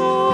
alle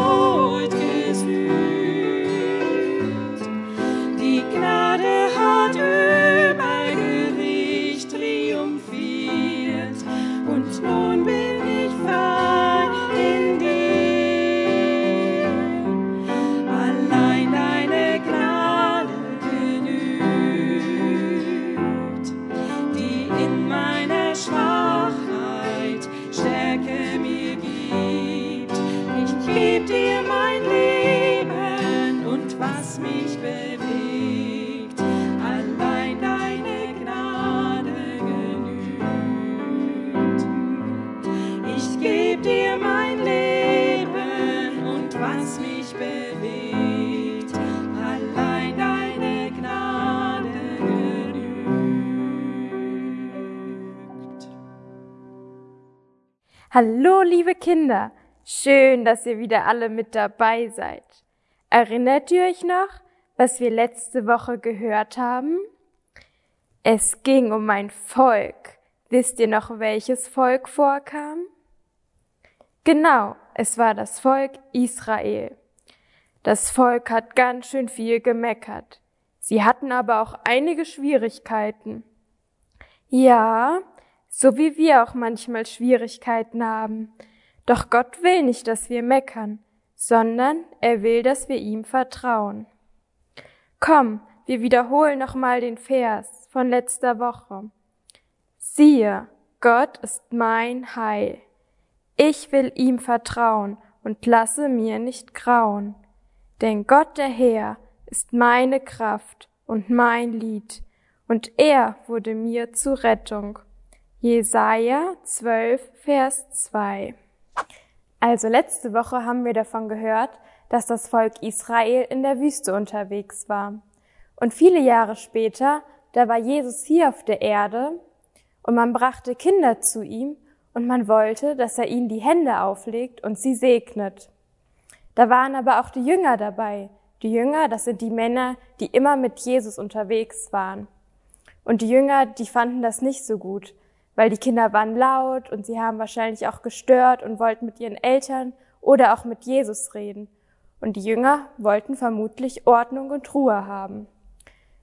Hallo, liebe Kinder. Schön, dass ihr wieder alle mit dabei seid. Erinnert ihr euch noch, was wir letzte Woche gehört haben? Es ging um ein Volk. Wisst ihr noch, welches Volk vorkam? Genau, es war das Volk Israel. Das Volk hat ganz schön viel gemeckert. Sie hatten aber auch einige Schwierigkeiten. Ja, so wie wir auch manchmal Schwierigkeiten haben. Doch Gott will nicht, dass wir meckern, sondern er will, dass wir ihm vertrauen. Komm, wir wiederholen nochmal den Vers von letzter Woche. Siehe, Gott ist mein Heil. Ich will ihm vertrauen und lasse mir nicht grauen. Denn Gott der Herr ist meine Kraft und mein Lied, und er wurde mir zu Rettung. Jesaja 12, Vers 2. Also letzte Woche haben wir davon gehört, dass das Volk Israel in der Wüste unterwegs war. Und viele Jahre später, da war Jesus hier auf der Erde und man brachte Kinder zu ihm und man wollte, dass er ihnen die Hände auflegt und sie segnet. Da waren aber auch die Jünger dabei. Die Jünger, das sind die Männer, die immer mit Jesus unterwegs waren. Und die Jünger, die fanden das nicht so gut, weil die Kinder waren laut und sie haben wahrscheinlich auch gestört und wollten mit ihren Eltern oder auch mit Jesus reden. Und die Jünger wollten vermutlich Ordnung und Ruhe haben.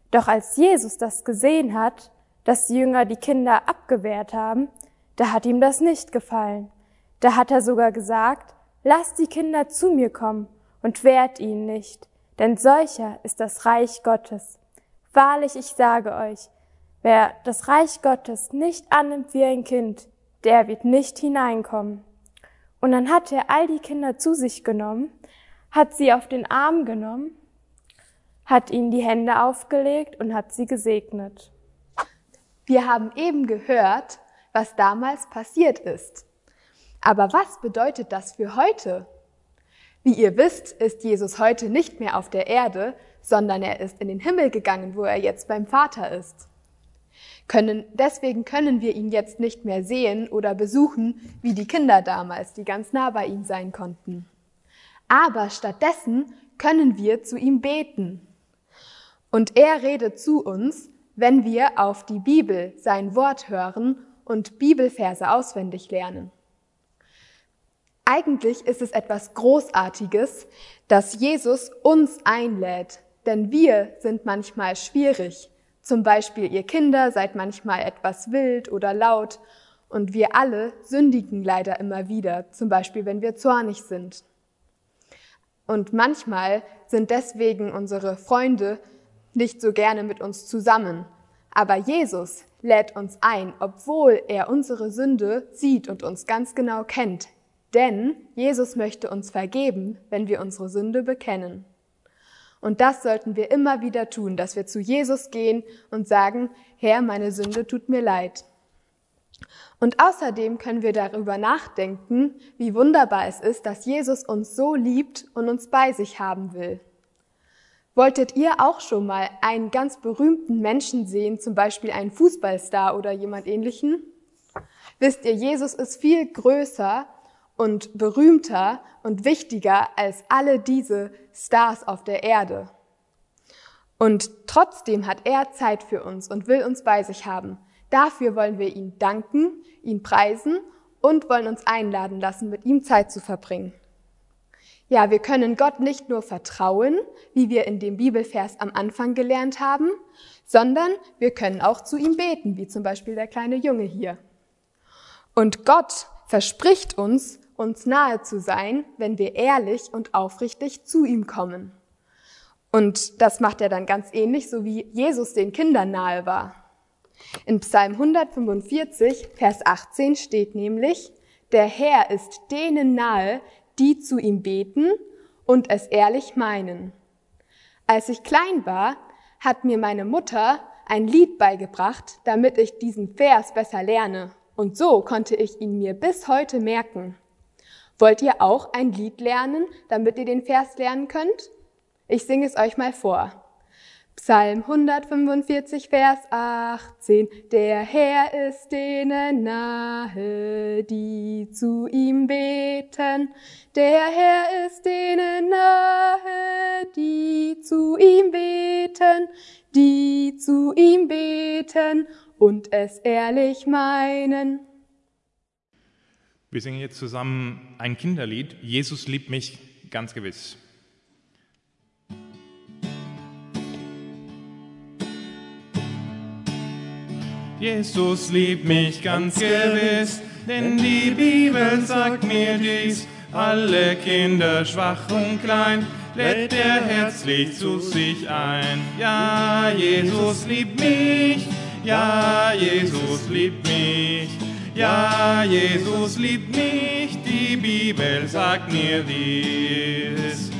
Doch als Jesus das gesehen hat, dass die Jünger die Kinder abgewehrt haben, da hat ihm das nicht gefallen. Da hat er sogar gesagt, lasst die Kinder zu mir kommen und wehrt ihnen nicht, denn solcher ist das Reich Gottes. Wahrlich, ich sage euch, wer das Reich Gottes nicht annimmt wie ein Kind, der wird nicht hineinkommen. Und dann hat er all die Kinder zu sich genommen, hat sie auf den Arm genommen, hat ihnen die Hände aufgelegt und hat sie gesegnet. Wir haben eben gehört, was damals passiert ist. Aber was bedeutet das für heute? Wie ihr wisst, ist Jesus heute nicht mehr auf der Erde, sondern er ist in den Himmel gegangen, wo er jetzt beim Vater ist. Können, deswegen können wir ihn jetzt nicht mehr sehen oder besuchen, wie die Kinder damals, die ganz nah bei ihm sein konnten. Aber stattdessen können wir zu ihm beten. Und er redet zu uns, wenn wir auf die Bibel, sein Wort hören und Bibelverse auswendig lernen. Eigentlich ist es etwas Großartiges, dass Jesus uns einlädt, denn wir sind manchmal schwierig. Zum Beispiel ihr Kinder seid manchmal etwas wild oder laut und wir alle sündigen leider immer wieder, zum Beispiel wenn wir zornig sind. Und manchmal sind deswegen unsere Freunde nicht so gerne mit uns zusammen. Aber Jesus lädt uns ein, obwohl er unsere Sünde sieht und uns ganz genau kennt. Denn Jesus möchte uns vergeben, wenn wir unsere Sünde bekennen. Und das sollten wir immer wieder tun, dass wir zu Jesus gehen und sagen, Herr, meine Sünde tut mir leid. Und außerdem können wir darüber nachdenken, wie wunderbar es ist, dass Jesus uns so liebt und uns bei sich haben will. Wolltet ihr auch schon mal einen ganz berühmten Menschen sehen, zum Beispiel einen Fußballstar oder jemand ähnlichen? Wisst ihr, Jesus ist viel größer und berühmter und wichtiger als alle diese Stars auf der Erde. Und trotzdem hat er Zeit für uns und will uns bei sich haben. Dafür wollen wir ihn danken, ihn preisen und wollen uns einladen lassen, mit ihm Zeit zu verbringen. Ja, wir können Gott nicht nur vertrauen, wie wir in dem Bibelvers am Anfang gelernt haben, sondern wir können auch zu ihm beten, wie zum Beispiel der kleine Junge hier. Und Gott verspricht uns, uns nahe zu sein, wenn wir ehrlich und aufrichtig zu ihm kommen. Und das macht er dann ganz ähnlich, so wie Jesus den Kindern nahe war. In Psalm 145, Vers 18 steht nämlich, der Herr ist denen nahe, die zu ihm beten und es ehrlich meinen. Als ich klein war, hat mir meine Mutter ein Lied beigebracht, damit ich diesen Vers besser lerne. Und so konnte ich ihn mir bis heute merken. Wollt ihr auch ein Lied lernen, damit ihr den Vers lernen könnt? Ich singe es euch mal vor. Psalm 145, Vers 18. Der Herr ist denen nahe, die zu ihm beten. Der Herr ist denen nahe, die zu ihm beten, die zu ihm beten und es ehrlich meinen. Wir singen jetzt zusammen ein Kinderlied. Jesus liebt mich ganz gewiss. Jesus liebt mich ganz gewiss, denn die Bibel sagt mir dies. Alle Kinder schwach und klein, lädt er herzlich zu sich ein. Ja, Jesus liebt mich, ja, Jesus liebt mich. Ja, Jesus liebt mich, die Bibel sagt mir dies.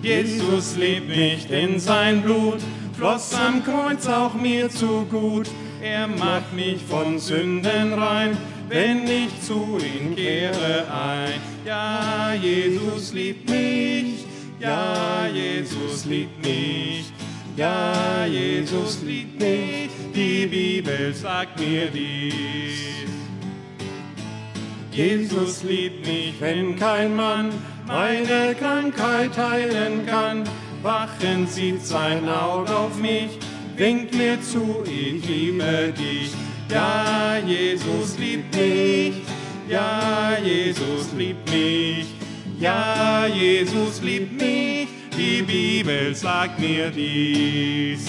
Jesus liebt mich, denn sein Blut floss am Kreuz auch mir zu gut. Er macht mich von Sünden rein, wenn ich zu ihm kehre ein. Ja, Jesus liebt mich, ja, Jesus liebt mich. Ja, Jesus liebt mich, die Bibel sagt mir dies. Jesus liebt mich, wenn kein Mann meine Krankheit heilen kann. Wachen sieht sein Auge auf mich, winkt mir zu, ich liebe dich. Ja, Jesus liebt mich, ja, Jesus liebt mich, ja, Jesus liebt mich. Die Bibel sagt mir dies.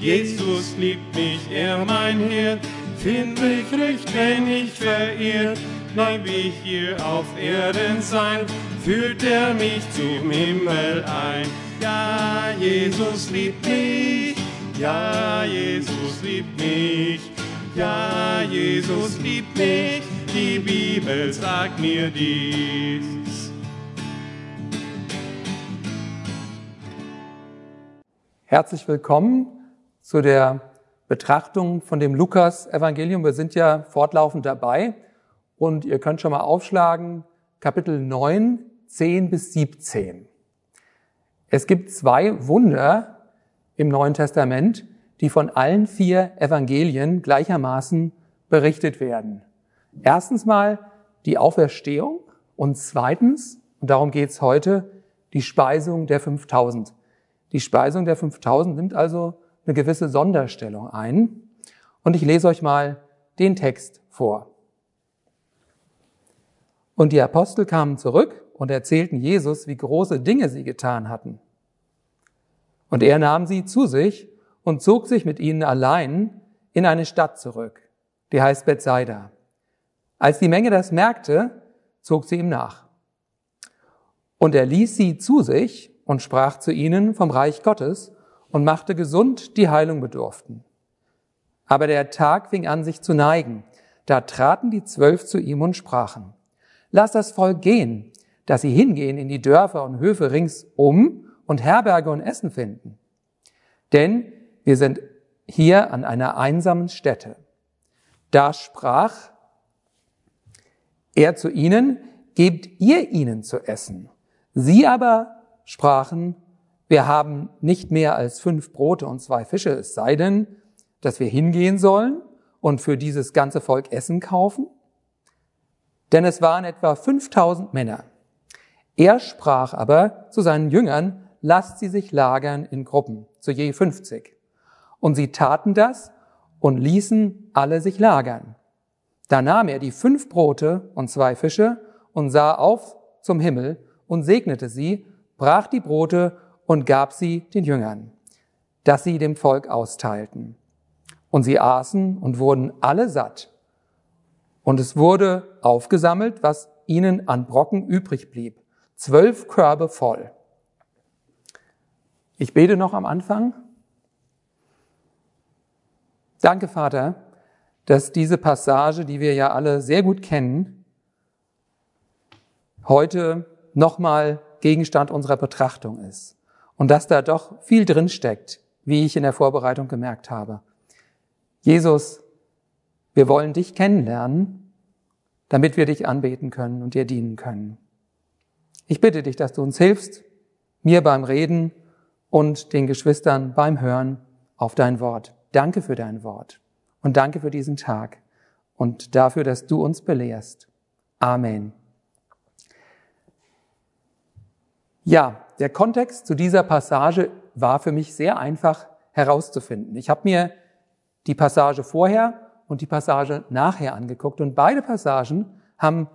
Jesus liebt mich, er mein Herr, find mich recht, wenn ich verirrt, bleib ich hier auf Erden sein, führt er mich zum Himmel ein. Ja, Jesus liebt mich, ja, Jesus liebt mich, ja, Jesus liebt mich, die Bibel sagt mir dies. Herzlich willkommen zu der Betrachtung von dem Lukas-Evangelium. Wir sind ja fortlaufend dabei und ihr könnt schon mal aufschlagen, Kapitel 9, 10 bis 17. Es gibt zwei Wunder im Neuen Testament, die von allen vier Evangelien gleichermaßen berichtet werden. Erstens mal die Auferstehung und zweitens, und darum geht's heute, die Speisung der 5000. Die Speisung der 5000 nimmt also eine gewisse Sonderstellung ein. Und ich lese euch mal den Text vor. Und die Apostel kamen zurück und erzählten Jesus, wie große Dinge sie getan hatten. Und er nahm sie zu sich und zog sich mit ihnen allein in eine Stadt zurück, die heißt Bethsaida. Als die Menge das merkte, zog sie ihm nach. Und er ließ sie zu sich und sprach zu ihnen vom Reich Gottes und machte gesund, die Heilung bedurften. Aber der Tag fing an, sich zu neigen. Da traten die Zwölf zu ihm und sprachen, Lass das Volk gehen, dass sie hingehen in die Dörfer und Höfe ringsum und Herberge und Essen finden. Denn wir sind hier an einer einsamen Stätte. Da sprach er zu ihnen, gebt ihr ihnen zu essen. Sie aber sprachen, wir haben nicht mehr als fünf Brote und zwei Fische, es sei denn, dass wir hingehen sollen und für dieses ganze Volk Essen kaufen? Denn es waren etwa 5000 Männer. Er sprach aber zu seinen Jüngern, lasst sie sich lagern in Gruppen, zu je 50. Und sie taten das und ließen alle sich lagern. Da nahm er die fünf Brote und zwei Fische und sah auf zum Himmel und segnete sie, brach die Brote und gab sie den Jüngern, dass sie dem Volk austeilten. Und sie aßen und wurden alle satt. Und es wurde aufgesammelt, was ihnen an Brocken übrig blieb. Zwölf Körbe voll. Ich bete noch am Anfang. Danke, Vater, dass diese Passage, die wir ja alle sehr gut kennen, heute nochmal Gegenstand unserer Betrachtung ist und dass da doch viel drin steckt, wie ich in der Vorbereitung gemerkt habe. Jesus, wir wollen dich kennenlernen, damit wir dich anbeten können und dir dienen können. Ich bitte dich, dass du uns hilfst, mir beim Reden und den Geschwistern beim Hören auf dein Wort. Danke für dein Wort und danke für diesen Tag und dafür, dass du uns belehrst. Amen. Ja, der Kontext zu dieser Passage war für mich sehr einfach herauszufinden. Ich habe mir die Passage vorher und die Passage nachher angeguckt und beide Passagen haben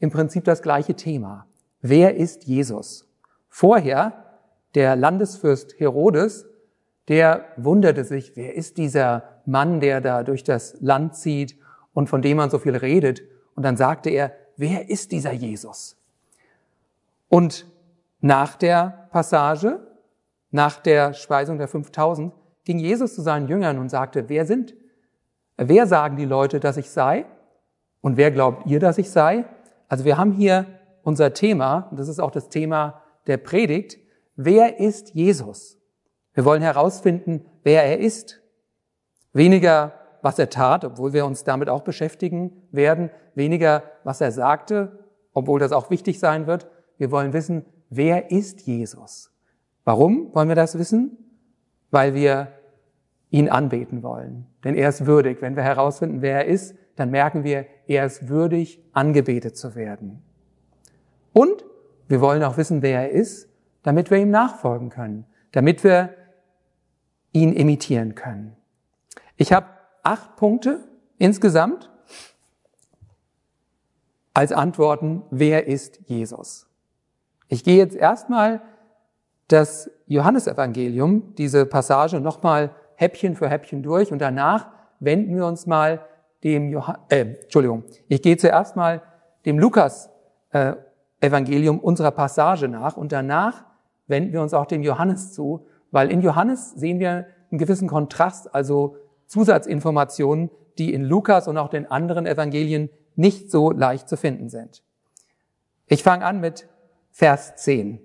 im Prinzip das gleiche Thema. Wer ist Jesus? Vorher der Landesfürst Herodes, der wunderte sich, wer ist dieser Mann, der da durch das Land zieht und von dem man so viel redet? Und dann sagte er, wer ist dieser Jesus? Und nach der Passage, nach der Speisung der 5000, ging Jesus zu seinen Jüngern und sagte, wer sind, wer sagen die Leute, dass ich sei? Und wer glaubt ihr, dass ich sei? Also wir haben hier unser Thema, und das ist auch das Thema der Predigt, wer ist Jesus? Wir wollen herausfinden, wer er ist. Weniger, was er tat, obwohl wir uns damit auch beschäftigen werden. Weniger, was er sagte, obwohl das auch wichtig sein wird. Wir wollen wissen, wer ist Jesus? Warum wollen wir das wissen? Weil wir ihn anbeten wollen. Denn er ist würdig. Wenn wir herausfinden, wer er ist, dann merken wir, er ist würdig, angebetet zu werden. Und wir wollen auch wissen, wer er ist, damit wir ihm nachfolgen können, damit wir ihn imitieren können. Ich habe acht Punkte insgesamt als Antworten, wer ist Jesus? Ich gehe jetzt erstmal das Johannesevangelium, diese Passage nochmal Häppchen für Häppchen durch und danach wenden wir uns mal dem Johann, äh, Entschuldigung, ich gehe zuerst mal dem Lukas äh, Evangelium unserer Passage nach und danach wenden wir uns auch dem Johannes zu, weil in Johannes sehen wir einen gewissen Kontrast, also Zusatzinformationen, die in Lukas und auch den anderen Evangelien nicht so leicht zu finden sind. Ich fange an mit Vers 10.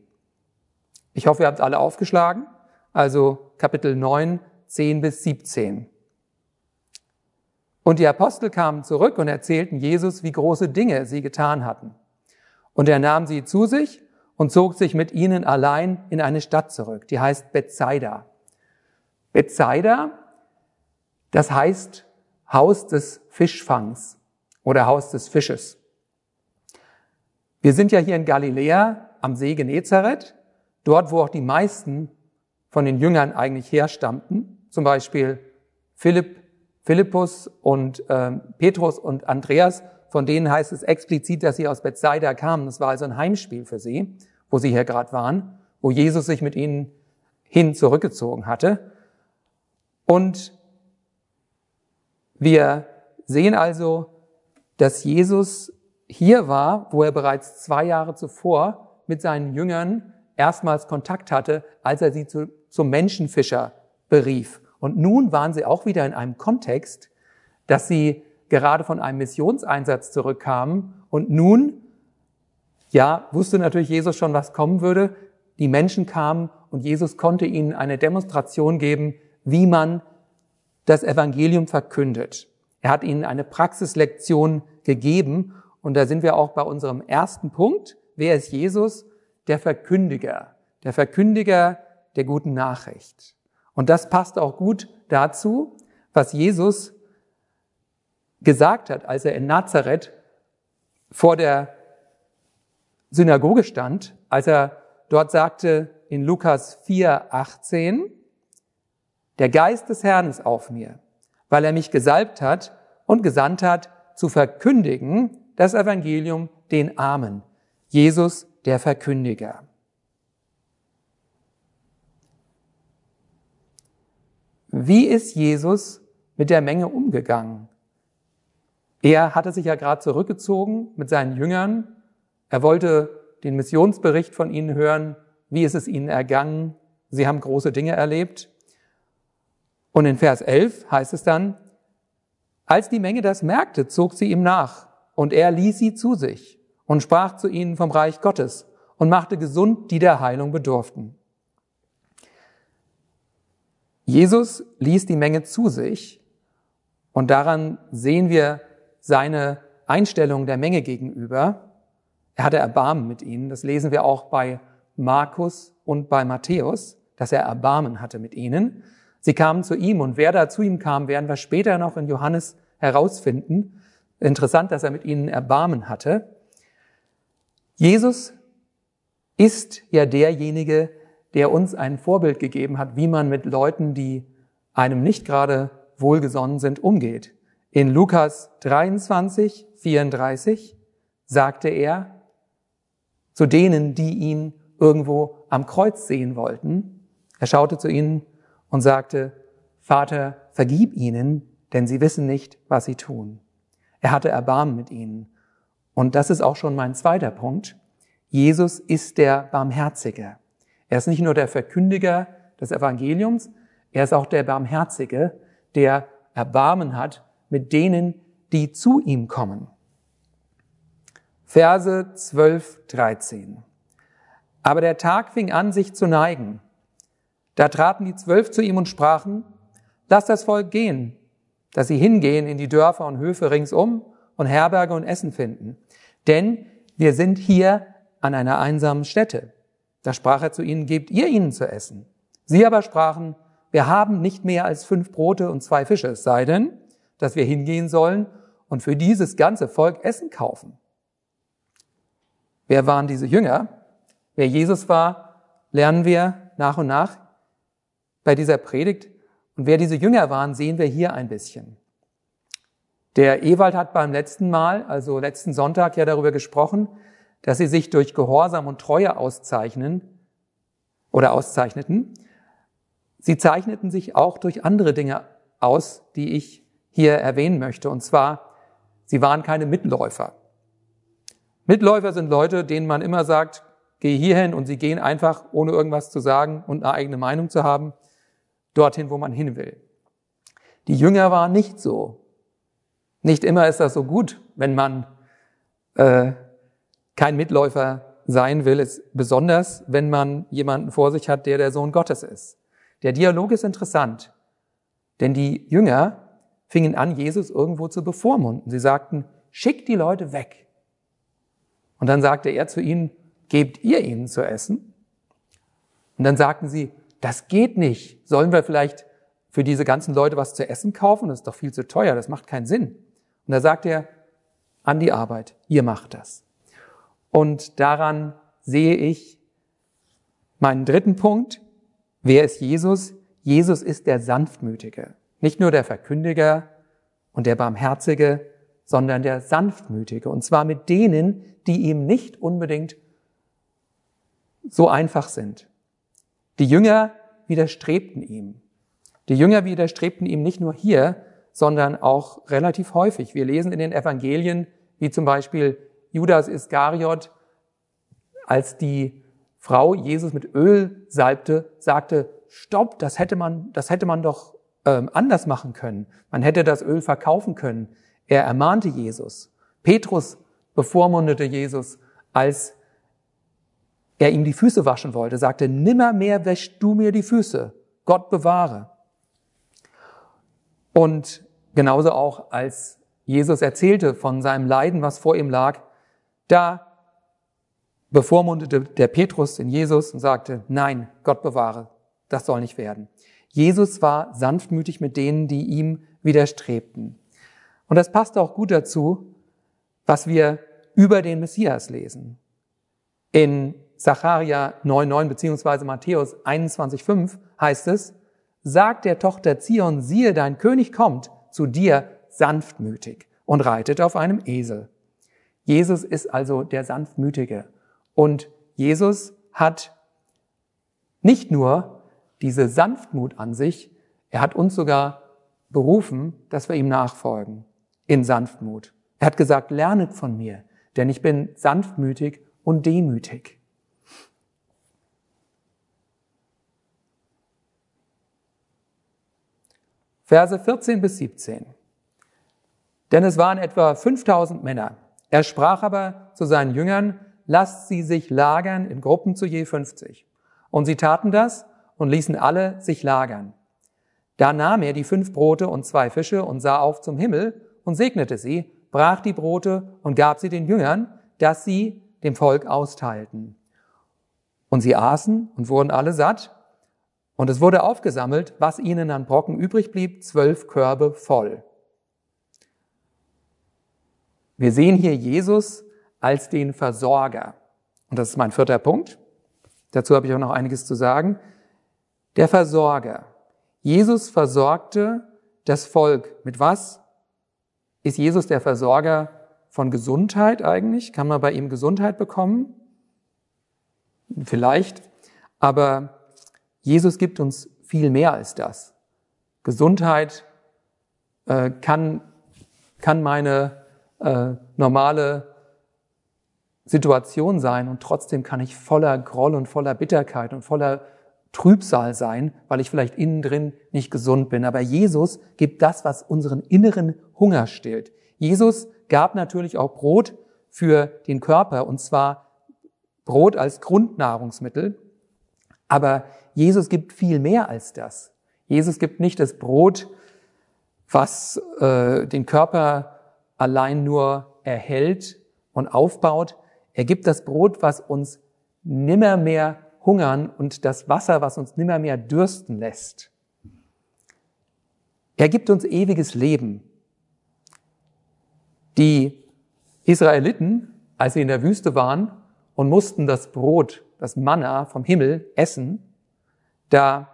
Ich hoffe, ihr habt alle aufgeschlagen. Also Kapitel 9, 10 bis 17. Und die Apostel kamen zurück und erzählten Jesus, wie große Dinge sie getan hatten. Und er nahm sie zu sich und zog sich mit ihnen allein in eine Stadt zurück, die heißt Bethsaida. Bethsaida, das heißt Haus des Fischfangs oder Haus des Fisches. Wir sind ja hier in Galiläa am See Genezareth, dort, wo auch die meisten von den Jüngern eigentlich herstammten, zum Beispiel Philipp, Philippus und äh, Petrus und Andreas, von denen heißt es explizit, dass sie aus Bethsaida kamen. Das war also ein Heimspiel für sie, wo sie hier gerade waren, wo Jesus sich mit ihnen hin zurückgezogen hatte. Und wir sehen also, dass Jesus hier war, wo er bereits zwei Jahre zuvor mit seinen Jüngern erstmals Kontakt hatte, als er sie zu, zum Menschenfischer berief. Und nun waren sie auch wieder in einem Kontext, dass sie gerade von einem Missionseinsatz zurückkamen und nun Ja, wusste natürlich Jesus schon, was kommen würde. Die Menschen kamen und Jesus konnte ihnen eine Demonstration geben, wie man das Evangelium verkündet. Er hat ihnen eine Praxislektion gegeben und da sind wir auch bei unserem ersten Punkt. Wer ist Jesus? Der Verkündiger. Der Verkündiger der guten Nachricht. Und das passt auch gut dazu, was Jesus gesagt hat, als er in Nazareth vor der Synagoge stand, als er dort sagte in Lukas 4, 18, der Geist des Herrn ist auf mir, weil er mich gesalbt hat und gesandt hat, zu verkündigen das Evangelium den Armen. Jesus, der Verkündiger. Wie ist Jesus mit der Menge umgegangen? Er hatte sich ja gerade zurückgezogen mit seinen Jüngern. Er wollte den Missionsbericht von ihnen hören. Wie ist es ihnen ergangen? Sie haben große Dinge erlebt. Und in Vers 11 heißt es dann, als die Menge das merkte, zog sie ihm nach und er ließ sie zu sich und sprach zu ihnen vom Reich Gottes und machte gesund, die der Heilung bedurften. Jesus ließ die Menge zu sich und daran sehen wir seine Einstellung der Menge gegenüber. Er hatte Erbarmen mit ihnen. Das lesen wir auch bei Markus und bei Matthäus, dass er Erbarmen hatte mit ihnen. Sie kamen zu ihm und wer da zu ihm kam, werden wir später noch in Johannes herausfinden. Interessant, dass er mit ihnen Erbarmen hatte. Jesus ist ja derjenige, der uns ein Vorbild gegeben hat, wie man mit Leuten, die einem nicht gerade wohlgesonnen sind, umgeht. In Lukas 23, 34 sagte er zu denen, die ihn irgendwo am Kreuz sehen wollten, er schaute zu ihnen und sagte, Vater, vergib ihnen, denn sie wissen nicht, was sie tun. Er hatte Erbarmen mit ihnen. Und das ist auch schon mein zweiter Punkt. Jesus ist der Barmherzige. Er ist nicht nur der Verkündiger des Evangeliums, er ist auch der Barmherzige, der Erbarmen hat mit denen, die zu ihm kommen. Verse 12, 13. Aber der Tag fing an, sich zu neigen. Da traten die Zwölf zu ihm und sprachen, lass das Volk gehen, dass sie hingehen in die Dörfer und Höfe ringsum und Herberge und Essen finden. Denn wir sind hier an einer einsamen Stätte. Da sprach er zu ihnen, gebt ihr ihnen zu essen. Sie aber sprachen, wir haben nicht mehr als fünf Brote und zwei Fische, es sei denn, dass wir hingehen sollen und für dieses ganze Volk Essen kaufen. Wer waren diese Jünger? Wer Jesus war, lernen wir nach und nach bei dieser Predigt. Und wer diese Jünger waren, sehen wir hier ein bisschen. Der Ewald hat beim letzten Mal, also letzten Sonntag, ja darüber gesprochen, dass sie sich durch Gehorsam und Treue auszeichnen oder auszeichneten. Sie zeichneten sich auch durch andere Dinge aus, die ich hier erwähnen möchte. Und zwar, sie waren keine Mitläufer. Mitläufer sind Leute, denen man immer sagt, geh hierhin und sie gehen einfach, ohne irgendwas zu sagen und eine eigene Meinung zu haben, dorthin, wo man hin will. Die Jünger waren nicht so. Nicht immer ist das so gut, wenn man äh, kein Mitläufer sein will, ist besonders, wenn man jemanden vor sich hat, der der Sohn Gottes ist. Der Dialog ist interessant, denn die Jünger fingen an, Jesus irgendwo zu bevormunden. Sie sagten, schickt die Leute weg. Und dann sagte er zu ihnen, gebt ihr ihnen zu essen? Und dann sagten sie, das geht nicht. Sollen wir vielleicht für diese ganzen Leute was zu essen kaufen? Das ist doch viel zu teuer, das macht keinen Sinn. Und da sagt er, an die Arbeit, ihr macht das. Und daran sehe ich meinen dritten Punkt. Wer ist Jesus? Jesus ist der Sanftmütige. Nicht nur der Verkündiger und der Barmherzige, sondern der Sanftmütige. Und zwar mit denen, die ihm nicht unbedingt so einfach sind. Die Jünger widerstrebten ihm. Die Jünger widerstrebten ihm nicht nur hier, sondern auch relativ häufig. Wir lesen in den Evangelien, wie zum Beispiel Judas Iskariot, als die Frau Jesus mit Öl salbte, sagte, stopp, das hätte man, das hätte man doch ähm, anders machen können. Man hätte das Öl verkaufen können. Er ermahnte Jesus. Petrus bevormundete Jesus, als er ihm die Füße waschen wollte, sagte, nimmermehr wäschst du mir die Füße. Gott bewahre. Und genauso auch als Jesus erzählte von seinem Leiden, was vor ihm lag, da bevormundete der Petrus in Jesus und sagte, nein, Gott bewahre, das soll nicht werden. Jesus war sanftmütig mit denen, die ihm widerstrebten. Und das passt auch gut dazu, was wir über den Messias lesen. In Zacharia 9,9 beziehungsweise Matthäus 21,5 heißt es, sagt der Tochter Zion, siehe, dein König kommt zu dir sanftmütig und reitet auf einem Esel. Jesus ist also der Sanftmütige. Und Jesus hat nicht nur diese Sanftmut an sich, er hat uns sogar berufen, dass wir ihm nachfolgen in Sanftmut. Er hat gesagt, lernet von mir, denn ich bin sanftmütig und demütig. Verse 14 bis 17. Denn es waren etwa 5000 Männer. Er sprach aber zu seinen Jüngern, lasst sie sich lagern in Gruppen zu je 50. Und sie taten das und ließen alle sich lagern. Da nahm er die fünf Brote und zwei Fische und sah auf zum Himmel und segnete sie, brach die Brote und gab sie den Jüngern, dass sie dem Volk austeilten. Und sie aßen und wurden alle satt. Und es wurde aufgesammelt, was ihnen an Brocken übrig blieb, zwölf Körbe voll. Wir sehen hier Jesus als den Versorger. Und das ist mein vierter Punkt. Dazu habe ich auch noch einiges zu sagen. Der Versorger. Jesus versorgte das Volk. Mit was? Ist Jesus der Versorger von Gesundheit eigentlich? Kann man bei ihm Gesundheit bekommen? Vielleicht. Aber Jesus gibt uns viel mehr als das. Gesundheit äh, kann, kann meine äh, normale Situation sein und trotzdem kann ich voller Groll und voller Bitterkeit und voller Trübsal sein, weil ich vielleicht innen drin nicht gesund bin. Aber Jesus gibt das, was unseren inneren Hunger stillt. Jesus gab natürlich auch Brot für den Körper und zwar Brot als Grundnahrungsmittel. Aber Jesus gibt viel mehr als das. Jesus gibt nicht das Brot, was äh, den Körper allein nur erhält und aufbaut, er gibt das Brot, was uns nimmermehr hungern und das Wasser, was uns nimmermehr dürsten lässt. Er gibt uns ewiges Leben. Die Israeliten, als sie in der Wüste waren und mussten das Brot, das Manna vom Himmel essen, da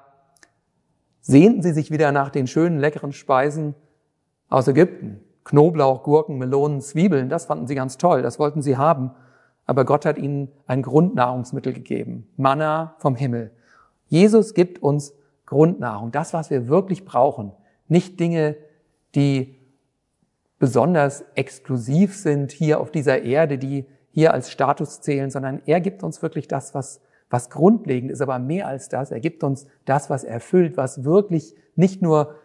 sehnten sie sich wieder nach den schönen, leckeren Speisen aus Ägypten. Knoblauch, Gurken, Melonen, Zwiebeln, das fanden sie ganz toll, das wollten sie haben aber Gott hat ihnen ein Grundnahrungsmittel gegeben. Manna vom Himmel. Jesus gibt uns Grundnahrung, das, was wir wirklich brauchen. Nicht Dinge, die besonders exklusiv sind hier auf dieser Erde, die hier als Status zählen, sondern er gibt uns wirklich das, was, was grundlegend ist, aber mehr als das. Er gibt uns das, was erfüllt, was wirklich nicht nur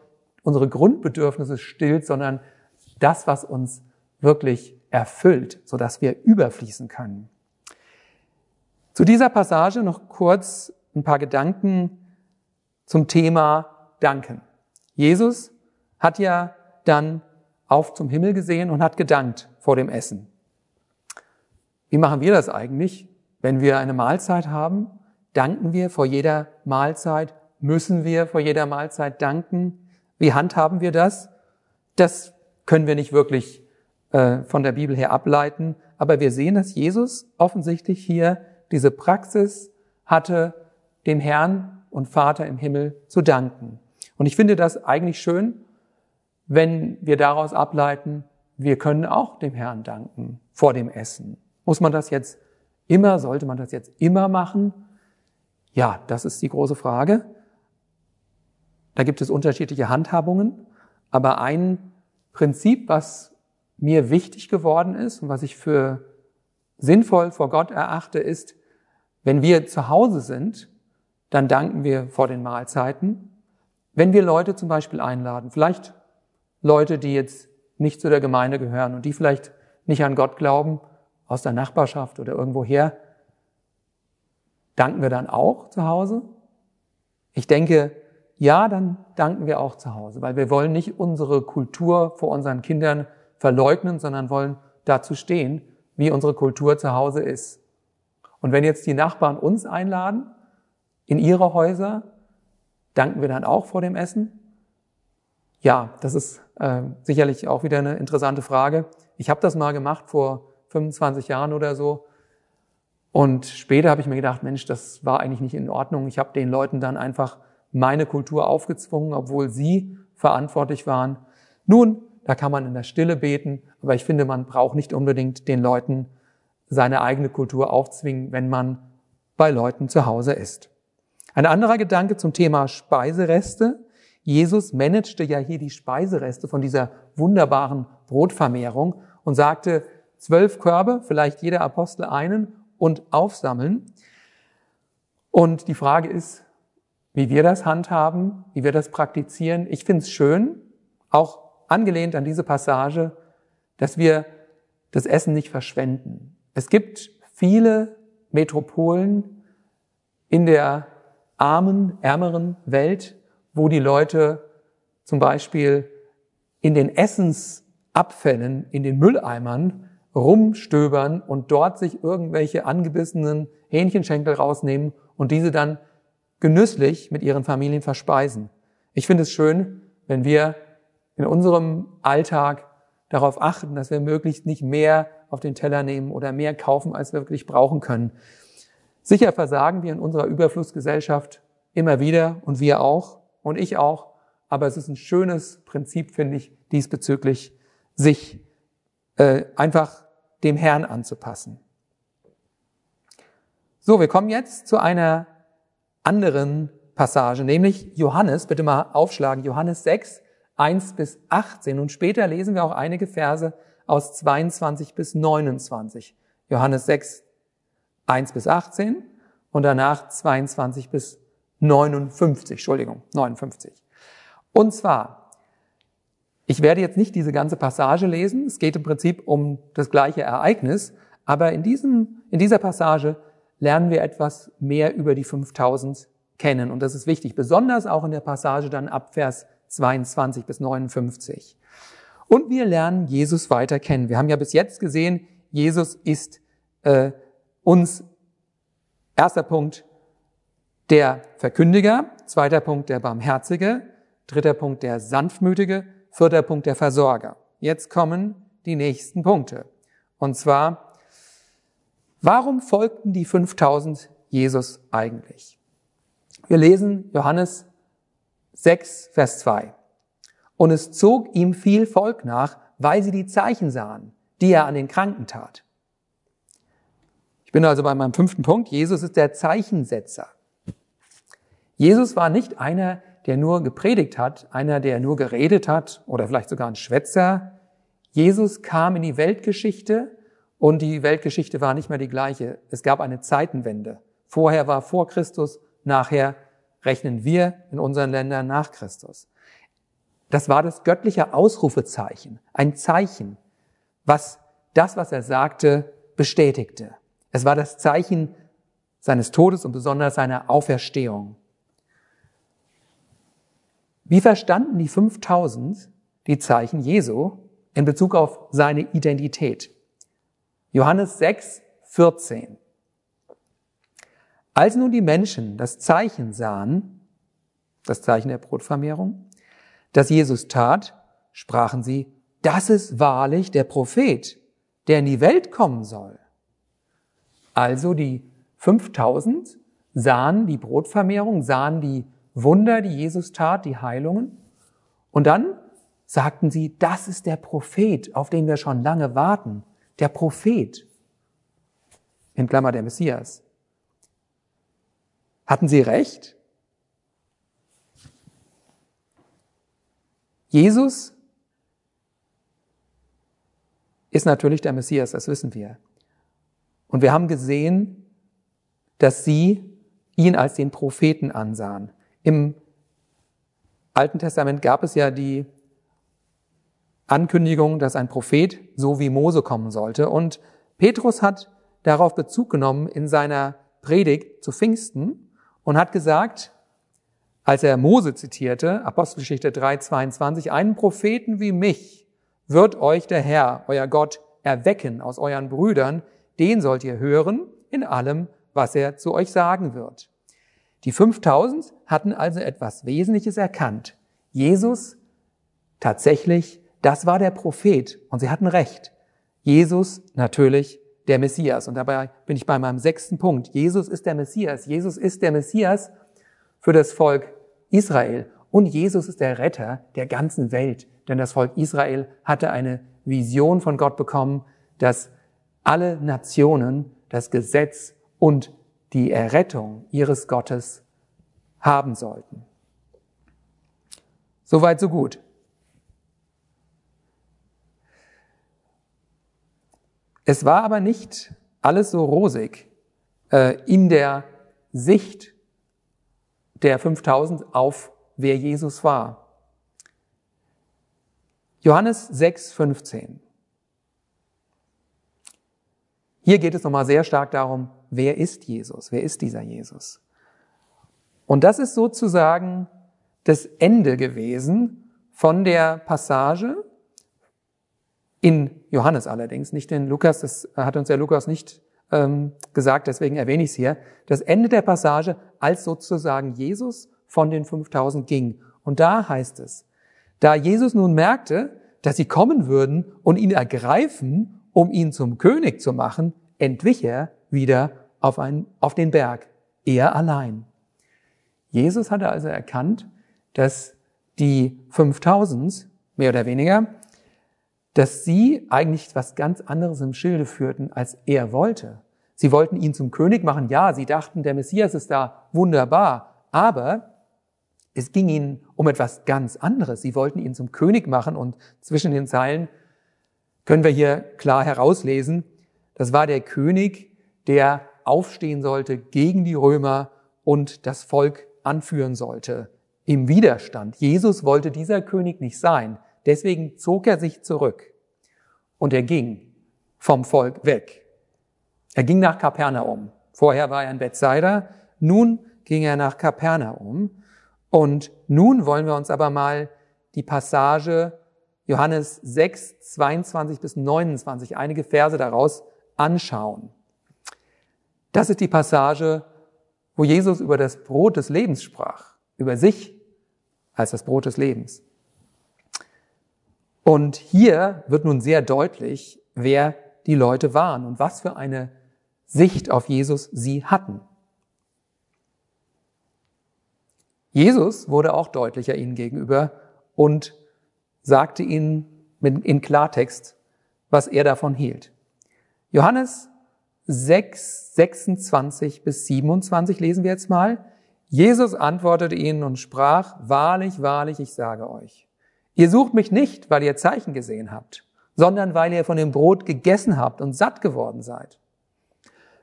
unsere Grundbedürfnisse stillt, sondern das, was uns wirklich erfüllt, sodass wir überfließen können. Zu dieser Passage noch kurz ein paar Gedanken zum Thema Danken. Jesus hat ja dann auf zum Himmel gesehen und hat gedankt vor dem Essen. Wie machen wir das eigentlich? Wenn wir eine Mahlzeit haben, danken wir vor jeder Mahlzeit, müssen wir vor jeder Mahlzeit danken. Wie handhaben wir das? Das können wir nicht wirklich äh, von der Bibel her ableiten. Aber wir sehen, dass Jesus offensichtlich hier diese Praxis hatte, dem Herrn und Vater im Himmel zu danken. Und ich finde das eigentlich schön, wenn wir daraus ableiten, wir können auch dem Herrn danken vor dem Essen. Muss man das jetzt immer, sollte man das jetzt immer machen? Ja, das ist die große Frage. Da gibt es unterschiedliche Handhabungen, aber ein Prinzip, was mir wichtig geworden ist und was ich für sinnvoll vor Gott erachte, ist, wenn wir zu Hause sind, dann danken wir vor den Mahlzeiten. Wenn wir Leute zum Beispiel einladen, vielleicht Leute, die jetzt nicht zu der Gemeinde gehören und die vielleicht nicht an Gott glauben, aus der Nachbarschaft oder irgendwoher, danken wir dann auch zu Hause? Ich denke, ja, dann danken wir auch zu Hause, weil wir wollen nicht unsere Kultur vor unseren Kindern verleugnen, sondern wollen dazu stehen, wie unsere Kultur zu Hause ist. Und wenn jetzt die Nachbarn uns einladen in ihre Häuser, danken wir dann auch vor dem Essen? Ja, das ist äh, sicherlich auch wieder eine interessante Frage. Ich habe das mal gemacht vor 25 Jahren oder so. Und später habe ich mir gedacht, Mensch, das war eigentlich nicht in Ordnung. Ich habe den Leuten dann einfach meine Kultur aufgezwungen, obwohl sie verantwortlich waren. Nun, da kann man in der Stille beten, aber ich finde, man braucht nicht unbedingt den Leuten seine eigene Kultur aufzwingen, wenn man bei Leuten zu Hause ist. Ein anderer Gedanke zum Thema Speisereste. Jesus managte ja hier die Speisereste von dieser wunderbaren Brotvermehrung und sagte, zwölf Körbe, vielleicht jeder Apostel einen und aufsammeln. Und die Frage ist, wie wir das handhaben, wie wir das praktizieren. Ich finde es schön, auch angelehnt an diese Passage, dass wir das Essen nicht verschwenden. Es gibt viele Metropolen in der armen, ärmeren Welt, wo die Leute zum Beispiel in den Essensabfällen, in den Mülleimern rumstöbern und dort sich irgendwelche angebissenen Hähnchenschenkel rausnehmen und diese dann genüsslich mit ihren Familien verspeisen. Ich finde es schön, wenn wir in unserem Alltag darauf achten, dass wir möglichst nicht mehr auf den Teller nehmen oder mehr kaufen, als wir wirklich brauchen können. Sicher versagen wir in unserer Überflussgesellschaft immer wieder und wir auch und ich auch, aber es ist ein schönes Prinzip, finde ich, diesbezüglich sich äh, einfach dem Herrn anzupassen. So, wir kommen jetzt zu einer anderen Passage, nämlich Johannes, bitte mal aufschlagen, Johannes 6, 1 bis 18. Und später lesen wir auch einige Verse aus 22 bis 29. Johannes 6, 1 bis 18 und danach 22 bis 59, Entschuldigung, 59. Und zwar, ich werde jetzt nicht diese ganze Passage lesen, es geht im Prinzip um das gleiche Ereignis, aber in, diesem, in dieser Passage lernen wir etwas mehr über die 5000 kennen. Und das ist wichtig, besonders auch in der Passage dann ab Vers 22 bis 59. Und wir lernen Jesus weiter kennen. Wir haben ja bis jetzt gesehen, Jesus ist äh, uns, erster Punkt, der Verkündiger, zweiter Punkt der Barmherzige, dritter Punkt der Sanftmütige, vierter Punkt der Versorger. Jetzt kommen die nächsten Punkte. Und zwar Warum folgten die 5000 Jesus eigentlich? Wir lesen Johannes 6, Vers 2. Und es zog ihm viel Volk nach, weil sie die Zeichen sahen, die er an den Kranken tat. Ich bin also bei meinem fünften Punkt. Jesus ist der Zeichensetzer. Jesus war nicht einer, der nur gepredigt hat, einer, der nur geredet hat oder vielleicht sogar ein Schwätzer. Jesus kam in die Weltgeschichte und die Weltgeschichte war nicht mehr die gleiche. Es gab eine Zeitenwende. Vorher war vor Christus, nachher rechnen wir in unseren Ländern nach Christus. Das war das göttliche Ausrufezeichen, ein Zeichen, was das, was er sagte, bestätigte. Es war das Zeichen seines Todes und besonders seiner Auferstehung. Wie verstanden die 5000 die Zeichen Jesu in Bezug auf seine Identität? Johannes 6, 14. Als nun die Menschen das Zeichen sahen, das Zeichen der Brotvermehrung, das Jesus tat, sprachen sie, das ist wahrlich der Prophet, der in die Welt kommen soll. Also die 5000 sahen die Brotvermehrung, sahen die Wunder, die Jesus tat, die Heilungen. Und dann sagten sie, das ist der Prophet, auf den wir schon lange warten der Prophet, in Klammer der Messias. Hatten sie recht? Jesus ist natürlich der Messias, das wissen wir. Und wir haben gesehen, dass sie ihn als den Propheten ansahen. Im Alten Testament gab es ja die Ankündigung, dass ein Prophet so wie Mose kommen sollte. Und Petrus hat darauf Bezug genommen in seiner Predigt zu Pfingsten und hat gesagt, als er Mose zitierte, Apostelgeschichte 3,22, einen Propheten wie mich wird euch der Herr, euer Gott, erwecken aus euren Brüdern, den sollt ihr hören in allem, was er zu euch sagen wird. Die 5000 hatten also etwas Wesentliches erkannt. Jesus tatsächlich, das war der Prophet und sie hatten recht. Jesus natürlich der Messias. Und dabei bin ich bei meinem sechsten Punkt. Jesus ist der Messias. Jesus ist der Messias für das Volk Israel. Und Jesus ist der Retter der ganzen Welt. Denn das Volk Israel hatte eine Vision von Gott bekommen, dass alle Nationen das Gesetz und die Errettung ihres Gottes haben sollten. Soweit, so gut. Es war aber nicht alles so rosig äh, in der Sicht der 5000 auf, wer Jesus war. Johannes 6, 15. Hier geht es nochmal sehr stark darum, wer ist Jesus? Wer ist dieser Jesus? Und das ist sozusagen das Ende gewesen von der Passage, in Johannes allerdings, nicht in Lukas, das hat uns ja Lukas nicht ähm, gesagt, deswegen erwähne ich es hier. Das Ende der Passage, als sozusagen Jesus von den 5000 ging. Und da heißt es, da Jesus nun merkte, dass sie kommen würden und ihn ergreifen, um ihn zum König zu machen, entwich er wieder auf, einen, auf den Berg, er allein. Jesus hatte also erkannt, dass die 5000, mehr oder weniger, dass sie eigentlich was ganz anderes im Schilde führten, als er wollte. Sie wollten ihn zum König machen. Ja, sie dachten, der Messias ist da wunderbar. Aber es ging ihnen um etwas ganz anderes. Sie wollten ihn zum König machen und zwischen den Zeilen können wir hier klar herauslesen, das war der König, der aufstehen sollte gegen die Römer und das Volk anführen sollte im Widerstand. Jesus wollte dieser König nicht sein. Deswegen zog er sich zurück und er ging vom Volk weg. Er ging nach Kapernaum. Vorher war er in Bethsaida, nun ging er nach Kapernaum. Und nun wollen wir uns aber mal die Passage Johannes 6, 22 bis 29, einige Verse daraus anschauen. Das ist die Passage, wo Jesus über das Brot des Lebens sprach, über sich als das Brot des Lebens. Und hier wird nun sehr deutlich, wer die Leute waren und was für eine Sicht auf Jesus sie hatten. Jesus wurde auch deutlicher ihnen gegenüber und sagte ihnen in Klartext, was er davon hielt. Johannes 6, 26 bis 27 lesen wir jetzt mal. Jesus antwortete ihnen und sprach, Wahrlich, wahrlich, ich sage euch, ihr sucht mich nicht, weil ihr Zeichen gesehen habt, sondern weil ihr von dem Brot gegessen habt und satt geworden seid.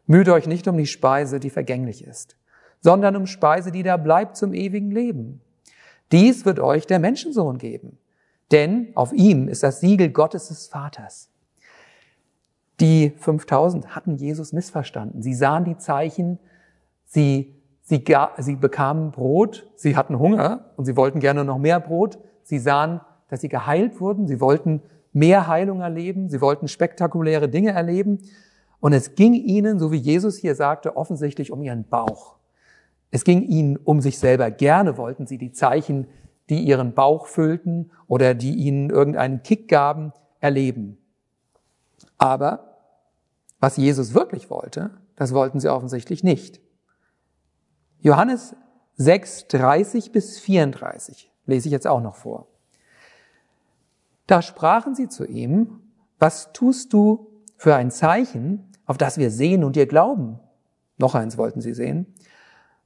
Müht euch nicht um die Speise, die vergänglich ist, sondern um Speise, die da bleibt zum ewigen Leben. Dies wird euch der Menschensohn geben, denn auf ihm ist das Siegel Gottes des Vaters. Die 5000 hatten Jesus missverstanden. Sie sahen die Zeichen, sie, sie, sie bekamen Brot, sie hatten Hunger und sie wollten gerne noch mehr Brot. Sie sahen, dass sie geheilt wurden, sie wollten mehr Heilung erleben, sie wollten spektakuläre Dinge erleben. Und es ging ihnen, so wie Jesus hier sagte, offensichtlich um ihren Bauch. Es ging ihnen um sich selber. Gerne wollten sie die Zeichen, die ihren Bauch füllten oder die ihnen irgendeinen Kick gaben, erleben. Aber was Jesus wirklich wollte, das wollten sie offensichtlich nicht. Johannes 6, 30 bis 34 lese ich jetzt auch noch vor. Da sprachen sie zu ihm, was tust du für ein Zeichen, auf das wir sehen und dir glauben? Noch eins wollten sie sehen.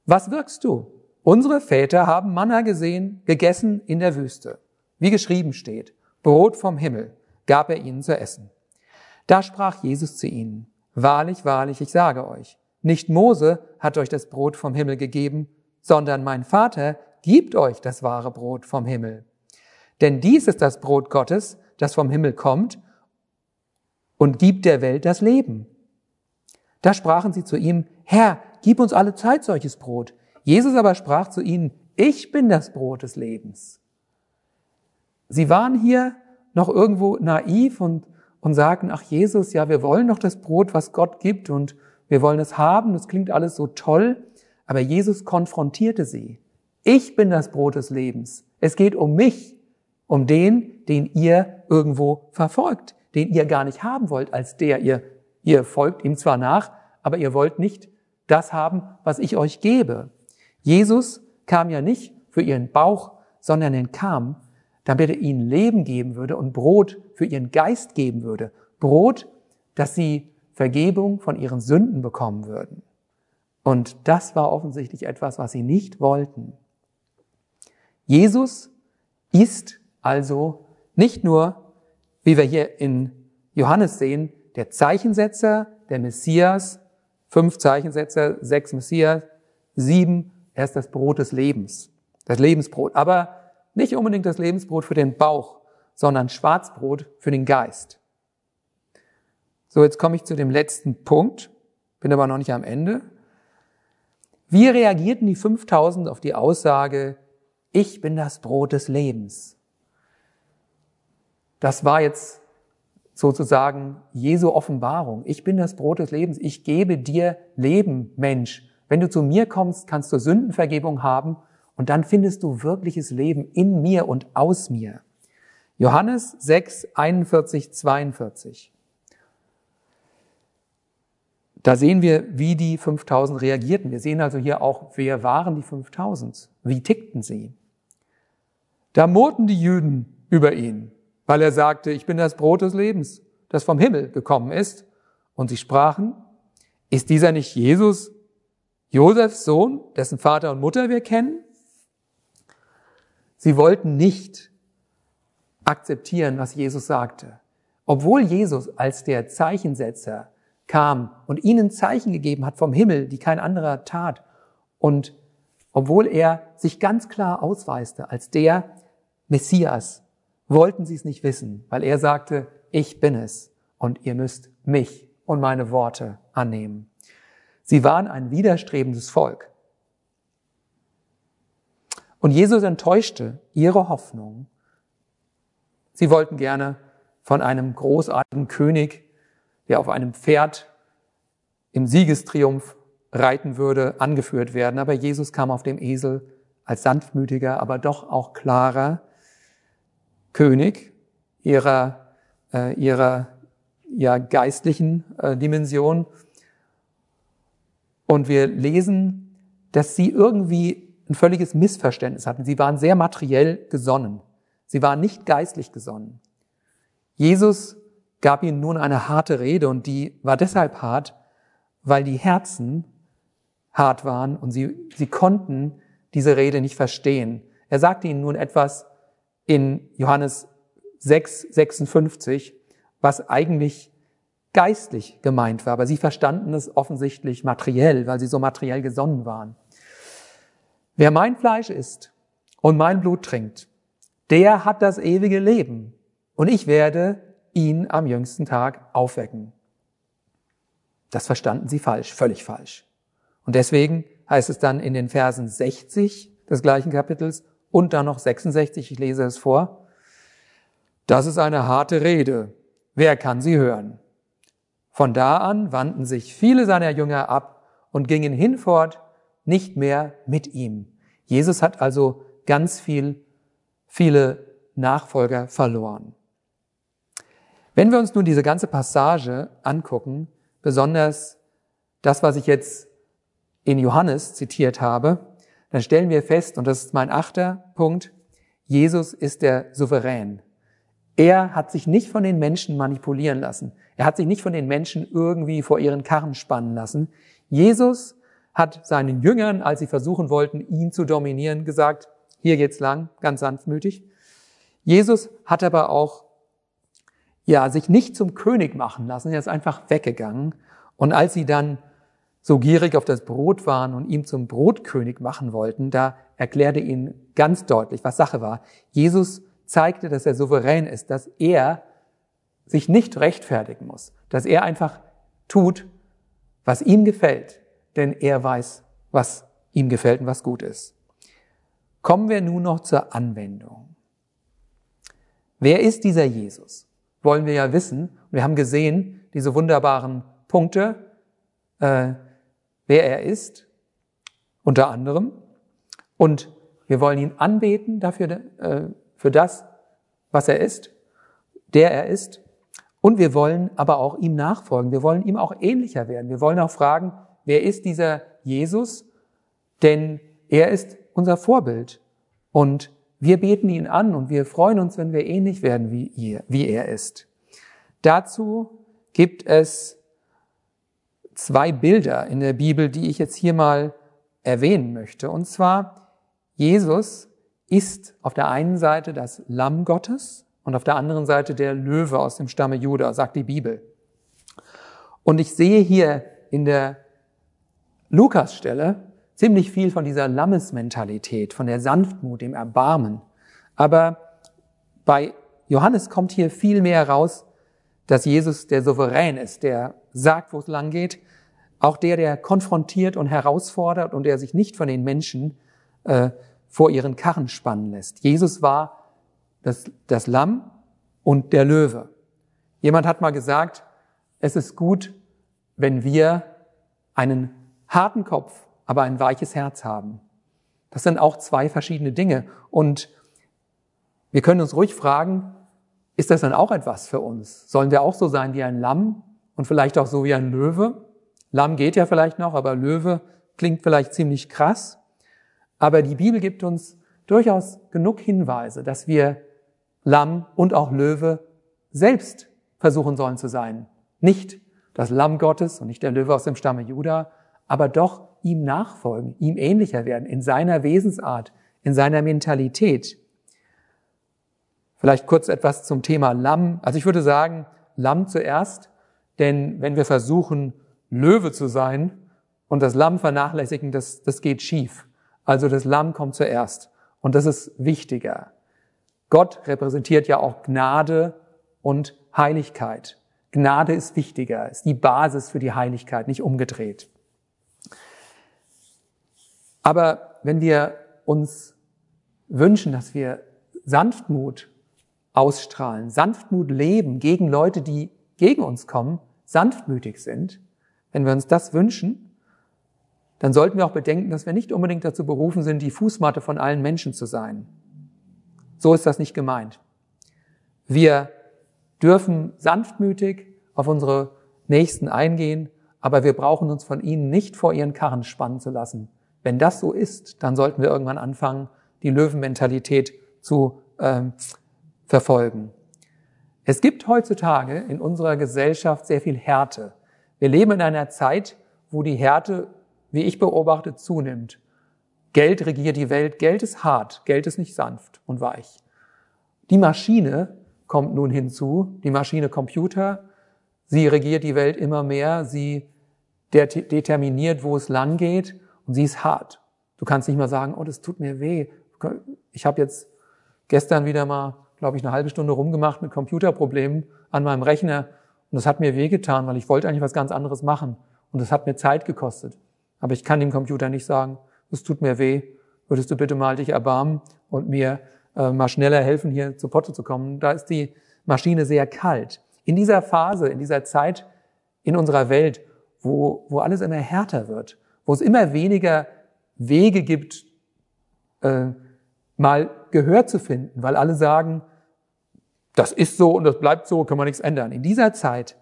Was wirkst du? Unsere Väter haben Manna gesehen, gegessen in der Wüste. Wie geschrieben steht, Brot vom Himmel gab er ihnen zu essen. Da sprach Jesus zu ihnen, Wahrlich, wahrlich, ich sage euch, nicht Mose hat euch das Brot vom Himmel gegeben, sondern mein Vater gibt euch das wahre Brot vom Himmel. Denn dies ist das Brot Gottes, das vom Himmel kommt und gibt der Welt das Leben. Da sprachen sie zu ihm, Herr, gib uns alle Zeit solches Brot. Jesus aber sprach zu ihnen, ich bin das Brot des Lebens. Sie waren hier noch irgendwo naiv und, und sagten, ach Jesus, ja, wir wollen doch das Brot, was Gott gibt und wir wollen es haben, das klingt alles so toll. Aber Jesus konfrontierte sie. Ich bin das Brot des Lebens. Es geht um mich, um den, den ihr irgendwo verfolgt, den ihr gar nicht haben wollt als der. Ihr, ihr folgt ihm zwar nach, aber ihr wollt nicht das haben, was ich euch gebe. Jesus kam ja nicht für ihren Bauch, sondern er kam, damit er ihnen Leben geben würde und Brot für ihren Geist geben würde. Brot, dass sie Vergebung von ihren Sünden bekommen würden. Und das war offensichtlich etwas, was sie nicht wollten. Jesus ist also nicht nur, wie wir hier in Johannes sehen, der Zeichensetzer, der Messias, fünf Zeichensetzer, sechs Messias, sieben, er ist das Brot des Lebens, das Lebensbrot. Aber nicht unbedingt das Lebensbrot für den Bauch, sondern Schwarzbrot für den Geist. So, jetzt komme ich zu dem letzten Punkt, bin aber noch nicht am Ende. Wie reagierten die 5000 auf die Aussage, ich bin das Brot des Lebens? Das war jetzt sozusagen Jesu Offenbarung. Ich bin das Brot des Lebens. Ich gebe dir Leben, Mensch. Wenn du zu mir kommst, kannst du Sündenvergebung haben und dann findest du wirkliches Leben in mir und aus mir. Johannes 6, 41, 42. Da sehen wir, wie die 5000 reagierten. Wir sehen also hier auch, wer waren die 5000? Wie tickten sie? Da murrten die Jüden über ihn, weil er sagte, ich bin das Brot des Lebens, das vom Himmel gekommen ist. Und sie sprachen, ist dieser nicht Jesus, Josefs Sohn, dessen Vater und Mutter wir kennen? Sie wollten nicht akzeptieren, was Jesus sagte. Obwohl Jesus als der Zeichensetzer kam und ihnen Zeichen gegeben hat vom Himmel, die kein anderer tat. Und obwohl er sich ganz klar ausweiste als der Messias, wollten sie es nicht wissen, weil er sagte, ich bin es und ihr müsst mich und meine Worte annehmen. Sie waren ein widerstrebendes Volk. Und Jesus enttäuschte ihre Hoffnung. Sie wollten gerne von einem großartigen König der auf einem Pferd im Siegestriumph reiten würde, angeführt werden. Aber Jesus kam auf dem Esel als sanftmütiger, aber doch auch klarer König ihrer, äh, ihrer ja, geistlichen äh, Dimension. Und wir lesen, dass sie irgendwie ein völliges Missverständnis hatten. Sie waren sehr materiell gesonnen. Sie waren nicht geistlich gesonnen. Jesus gab ihnen nun eine harte Rede und die war deshalb hart, weil die Herzen hart waren und sie, sie konnten diese Rede nicht verstehen. Er sagte ihnen nun etwas in Johannes 6, 56, was eigentlich geistlich gemeint war, aber sie verstanden es offensichtlich materiell, weil sie so materiell gesonnen waren. Wer mein Fleisch isst und mein Blut trinkt, der hat das ewige Leben und ich werde ihn am jüngsten Tag aufwecken. Das verstanden sie falsch, völlig falsch. Und deswegen heißt es dann in den Versen 60 des gleichen Kapitels und dann noch 66, ich lese es vor, das ist eine harte Rede. Wer kann sie hören? Von da an wandten sich viele seiner Jünger ab und gingen hinfort nicht mehr mit ihm. Jesus hat also ganz viel, viele Nachfolger verloren. Wenn wir uns nun diese ganze Passage angucken, besonders das, was ich jetzt in Johannes zitiert habe, dann stellen wir fest, und das ist mein achter Punkt, Jesus ist der Souverän. Er hat sich nicht von den Menschen manipulieren lassen. Er hat sich nicht von den Menschen irgendwie vor ihren Karren spannen lassen. Jesus hat seinen Jüngern, als sie versuchen wollten, ihn zu dominieren, gesagt, hier geht's lang, ganz sanftmütig. Jesus hat aber auch ja, sich nicht zum König machen lassen. Er ist einfach weggegangen. Und als sie dann so gierig auf das Brot waren und ihm zum Brotkönig machen wollten, da erklärte ihnen ganz deutlich, was Sache war. Jesus zeigte, dass er souverän ist, dass er sich nicht rechtfertigen muss, dass er einfach tut, was ihm gefällt, denn er weiß, was ihm gefällt und was gut ist. Kommen wir nun noch zur Anwendung. Wer ist dieser Jesus? Wollen wir ja wissen. Wir haben gesehen, diese wunderbaren Punkte, äh, wer er ist, unter anderem. Und wir wollen ihn anbeten dafür, äh, für das, was er ist, der er ist. Und wir wollen aber auch ihm nachfolgen. Wir wollen ihm auch ähnlicher werden. Wir wollen auch fragen, wer ist dieser Jesus? Denn er ist unser Vorbild. Und wir beten ihn an und wir freuen uns, wenn wir ähnlich werden wie, ihr, wie er ist. Dazu gibt es zwei Bilder in der Bibel, die ich jetzt hier mal erwähnen möchte. Und zwar, Jesus ist auf der einen Seite das Lamm Gottes und auf der anderen Seite der Löwe aus dem Stamme Juda, sagt die Bibel. Und ich sehe hier in der Lukas-Stelle ziemlich viel von dieser Lammesmentalität, von der Sanftmut, dem Erbarmen. Aber bei Johannes kommt hier viel mehr raus, dass Jesus der Souverän ist, der sagt, wo es lang geht, auch der, der konfrontiert und herausfordert und der sich nicht von den Menschen äh, vor ihren Karren spannen lässt. Jesus war das, das Lamm und der Löwe. Jemand hat mal gesagt, es ist gut, wenn wir einen harten Kopf, aber ein weiches Herz haben. Das sind auch zwei verschiedene Dinge. Und wir können uns ruhig fragen, ist das dann auch etwas für uns? Sollen wir auch so sein wie ein Lamm und vielleicht auch so wie ein Löwe? Lamm geht ja vielleicht noch, aber Löwe klingt vielleicht ziemlich krass. Aber die Bibel gibt uns durchaus genug Hinweise, dass wir Lamm und auch Löwe selbst versuchen sollen zu sein. Nicht das Lamm Gottes und nicht der Löwe aus dem Stamme Juda, aber doch ihm nachfolgen, ihm ähnlicher werden in seiner Wesensart, in seiner Mentalität. Vielleicht kurz etwas zum Thema Lamm. Also ich würde sagen, Lamm zuerst, denn wenn wir versuchen, Löwe zu sein und das Lamm vernachlässigen, das, das geht schief. Also das Lamm kommt zuerst. Und das ist wichtiger. Gott repräsentiert ja auch Gnade und Heiligkeit. Gnade ist wichtiger, ist die Basis für die Heiligkeit, nicht umgedreht. Aber wenn wir uns wünschen, dass wir Sanftmut ausstrahlen, Sanftmut leben gegen Leute, die gegen uns kommen, sanftmütig sind, wenn wir uns das wünschen, dann sollten wir auch bedenken, dass wir nicht unbedingt dazu berufen sind, die Fußmatte von allen Menschen zu sein. So ist das nicht gemeint. Wir dürfen sanftmütig auf unsere Nächsten eingehen, aber wir brauchen uns von ihnen nicht vor ihren Karren spannen zu lassen. Wenn das so ist, dann sollten wir irgendwann anfangen, die Löwenmentalität zu äh, verfolgen. Es gibt heutzutage in unserer Gesellschaft sehr viel Härte. Wir leben in einer Zeit, wo die Härte, wie ich beobachte, zunimmt. Geld regiert die Welt. Geld ist hart. Geld ist nicht sanft und weich. Die Maschine kommt nun hinzu. Die Maschine Computer. Sie regiert die Welt immer mehr. Sie determiniert, wo es lang geht. Und sie ist hart. Du kannst nicht mal sagen, oh, das tut mir weh. Ich habe jetzt gestern wieder mal, glaube ich, eine halbe Stunde rumgemacht mit Computerproblemen an meinem Rechner und das hat mir wehgetan, weil ich wollte eigentlich was ganz anderes machen. Und das hat mir Zeit gekostet. Aber ich kann dem Computer nicht sagen, es tut mir weh, würdest du bitte mal dich erbarmen und mir äh, mal schneller helfen, hier zu Potte zu kommen. Da ist die Maschine sehr kalt. In dieser Phase, in dieser Zeit in unserer Welt, wo, wo alles immer härter wird, wo es immer weniger Wege gibt, äh, mal Gehör zu finden, weil alle sagen, das ist so und das bleibt so, kann man nichts ändern. In dieser Zeit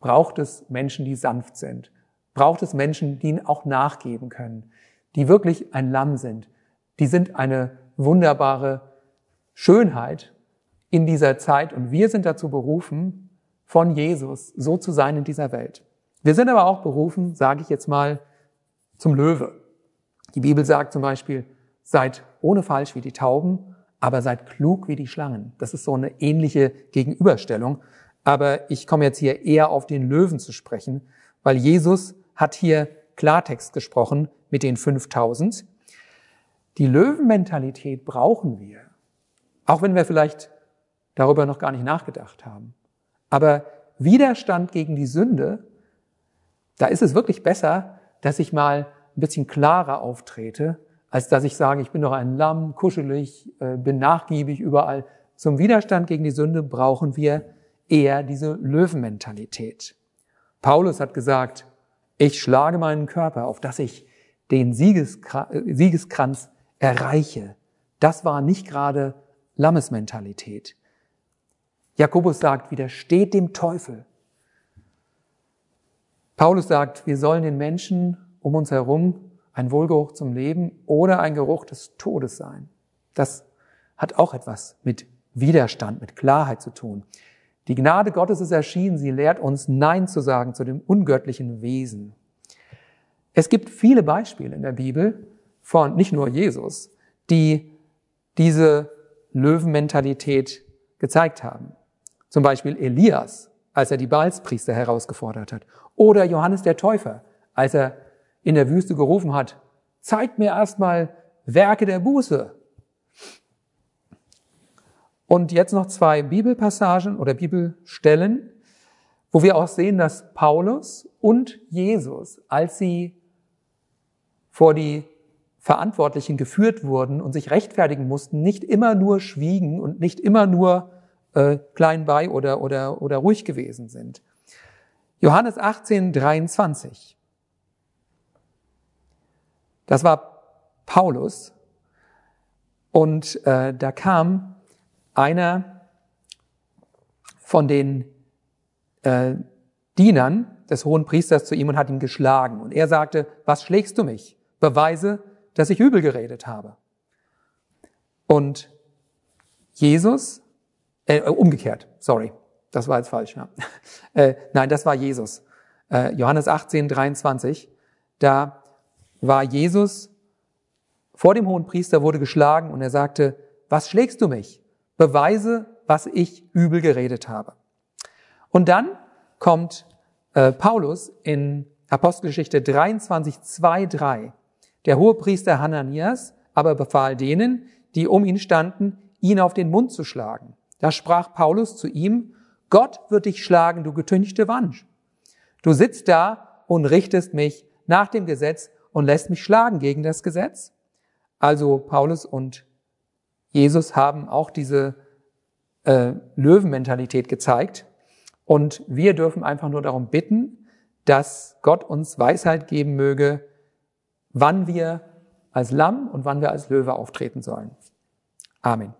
braucht es Menschen, die sanft sind. Braucht es Menschen, die ihnen auch nachgeben können, die wirklich ein Lamm sind. Die sind eine wunderbare Schönheit in dieser Zeit und wir sind dazu berufen, von Jesus so zu sein in dieser Welt. Wir sind aber auch berufen, sage ich jetzt mal, zum Löwe. Die Bibel sagt zum Beispiel, seid ohne falsch wie die Tauben aber seid klug wie die Schlangen. Das ist so eine ähnliche Gegenüberstellung. Aber ich komme jetzt hier eher auf den Löwen zu sprechen, weil Jesus hat hier Klartext gesprochen mit den 5000. Die Löwenmentalität brauchen wir, auch wenn wir vielleicht darüber noch gar nicht nachgedacht haben. Aber Widerstand gegen die Sünde, da ist es wirklich besser, dass ich mal ein bisschen klarer auftrete, als dass ich sage, ich bin doch ein Lamm, kuschelig, äh, bin nachgiebig überall. Zum Widerstand gegen die Sünde brauchen wir eher diese Löwenmentalität. Paulus hat gesagt, ich schlage meinen Körper, auf dass ich den Siegeskranz erreiche. Das war nicht gerade Lammesmentalität. Jakobus sagt, widersteht dem Teufel. Paulus sagt, wir sollen den Menschen um uns herum ein Wohlgeruch zum Leben oder ein Geruch des Todes sein. Das hat auch etwas mit Widerstand, mit Klarheit zu tun. Die Gnade Gottes ist erschienen, sie lehrt uns Nein zu sagen zu dem ungöttlichen Wesen. Es gibt viele Beispiele in der Bibel von nicht nur Jesus, die diese Löwenmentalität gezeigt haben. Zum Beispiel Elias, als er die Baalspriester herausgefordert hat. Oder Johannes der Täufer, als er in der Wüste gerufen hat, zeigt mir erstmal Werke der Buße. Und jetzt noch zwei Bibelpassagen oder Bibelstellen, wo wir auch sehen, dass Paulus und Jesus, als sie vor die Verantwortlichen geführt wurden und sich rechtfertigen mussten, nicht immer nur schwiegen und nicht immer nur äh, klein bei oder, oder, oder ruhig gewesen sind. Johannes 18, 23. Das war Paulus. Und äh, da kam einer von den äh, Dienern des hohen Priesters zu ihm und hat ihn geschlagen. Und er sagte, was schlägst du mich? Beweise, dass ich übel geredet habe. Und Jesus, äh, umgekehrt, sorry, das war jetzt falsch. Ja. Äh, nein, das war Jesus. Äh, Johannes 18, 23, da war Jesus vor dem hohen Priester, wurde geschlagen und er sagte, was schlägst du mich? Beweise, was ich übel geredet habe. Und dann kommt äh, Paulus in Apostelgeschichte 23, 2, 3 der Hohepriester Hananias aber befahl denen, die um ihn standen, ihn auf den Mund zu schlagen. Da sprach Paulus zu ihm, Gott wird dich schlagen, du getünchte Wand. Du sitzt da und richtest mich nach dem Gesetz und lässt mich schlagen gegen das Gesetz. Also Paulus und Jesus haben auch diese äh, Löwenmentalität gezeigt. Und wir dürfen einfach nur darum bitten, dass Gott uns Weisheit geben möge, wann wir als Lamm und wann wir als Löwe auftreten sollen. Amen.